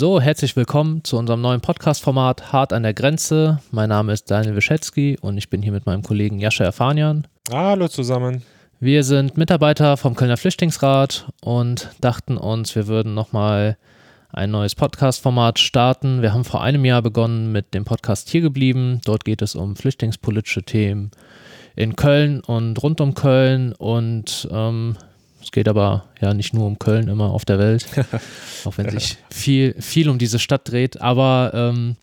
So, herzlich willkommen zu unserem neuen Podcast-Format Hart an der Grenze. Mein Name ist Daniel Wischetzky und ich bin hier mit meinem Kollegen Jascha Erfanian. Hallo zusammen. Wir sind Mitarbeiter vom Kölner Flüchtlingsrat und dachten uns, wir würden nochmal ein neues Podcast-Format starten. Wir haben vor einem Jahr begonnen mit dem Podcast Hier geblieben. Dort geht es um flüchtlingspolitische Themen in Köln und rund um Köln und ähm, es geht aber ja nicht nur um Köln immer auf der Welt, auch wenn sich viel, viel um diese Stadt dreht. Aber ähm,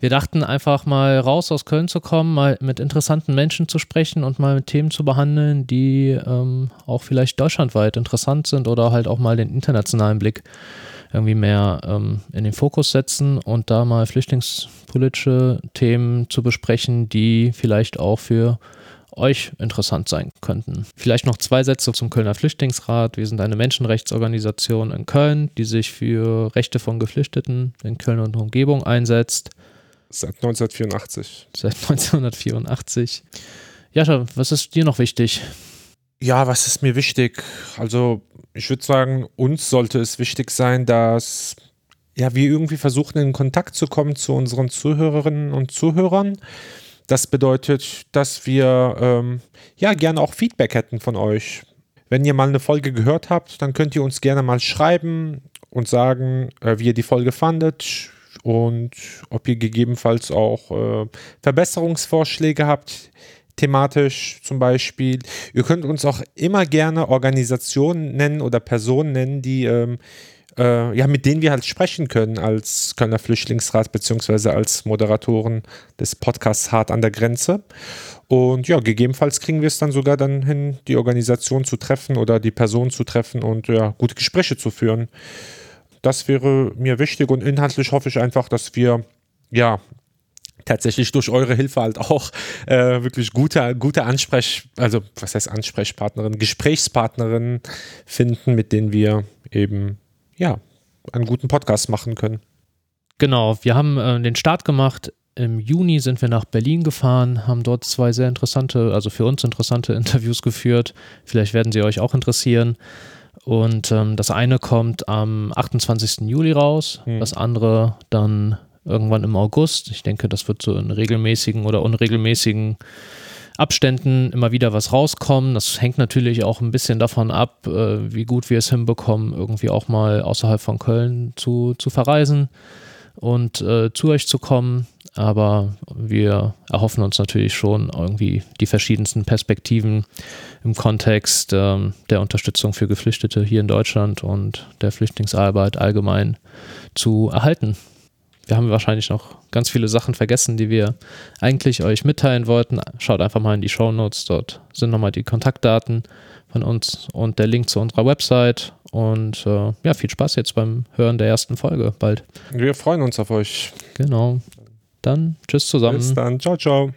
wir dachten einfach mal raus aus Köln zu kommen, mal mit interessanten Menschen zu sprechen und mal mit Themen zu behandeln, die ähm, auch vielleicht deutschlandweit interessant sind oder halt auch mal den internationalen Blick irgendwie mehr ähm, in den Fokus setzen und da mal flüchtlingspolitische Themen zu besprechen, die vielleicht auch für euch interessant sein könnten. Vielleicht noch zwei Sätze zum Kölner Flüchtlingsrat. Wir sind eine Menschenrechtsorganisation in Köln, die sich für Rechte von Geflüchteten in Köln und Umgebung einsetzt. Seit 1984. Seit 1984. Jascha, was ist dir noch wichtig? Ja, was ist mir wichtig? Also, ich würde sagen, uns sollte es wichtig sein, dass ja, wir irgendwie versuchen, in Kontakt zu kommen zu unseren Zuhörerinnen und Zuhörern. Das bedeutet, dass wir ähm, ja gerne auch Feedback hätten von euch. Wenn ihr mal eine Folge gehört habt, dann könnt ihr uns gerne mal schreiben und sagen, äh, wie ihr die Folge fandet und ob ihr gegebenenfalls auch äh, Verbesserungsvorschläge habt, thematisch zum Beispiel. Ihr könnt uns auch immer gerne Organisationen nennen oder Personen nennen, die ähm, äh, ja, mit denen wir halt sprechen können als Kölner Flüchtlingsrat beziehungsweise als Moderatoren des Podcasts Hart an der Grenze. Und ja, gegebenenfalls kriegen wir es dann sogar dann hin, die Organisation zu treffen oder die Person zu treffen und ja, gute Gespräche zu führen. Das wäre mir wichtig und inhaltlich hoffe ich einfach, dass wir ja tatsächlich durch eure Hilfe halt auch äh, wirklich gute, gute Ansprech, also was heißt Ansprechpartnerin, Gesprächspartnerinnen finden, mit denen wir eben ja, einen guten Podcast machen können. Genau, wir haben äh, den Start gemacht. Im Juni sind wir nach Berlin gefahren, haben dort zwei sehr interessante, also für uns interessante Interviews geführt. Vielleicht werden sie euch auch interessieren. Und ähm, das eine kommt am 28. Juli raus, hm. das andere dann irgendwann im August. Ich denke, das wird so in regelmäßigen oder unregelmäßigen Abständen immer wieder was rauskommen. Das hängt natürlich auch ein bisschen davon ab, äh, wie gut wir es hinbekommen, irgendwie auch mal außerhalb von Köln zu, zu verreisen und äh, zu euch zu kommen. Aber wir erhoffen uns natürlich schon irgendwie die verschiedensten Perspektiven im Kontext ähm, der Unterstützung für Geflüchtete hier in Deutschland und der Flüchtlingsarbeit allgemein zu erhalten wir haben wahrscheinlich noch ganz viele Sachen vergessen, die wir eigentlich euch mitteilen wollten. Schaut einfach mal in die Show Notes, dort sind nochmal die Kontaktdaten von uns und der Link zu unserer Website. Und äh, ja, viel Spaß jetzt beim Hören der ersten Folge bald. Wir freuen uns auf euch. Genau. Dann tschüss zusammen. Bis dann. Ciao, ciao.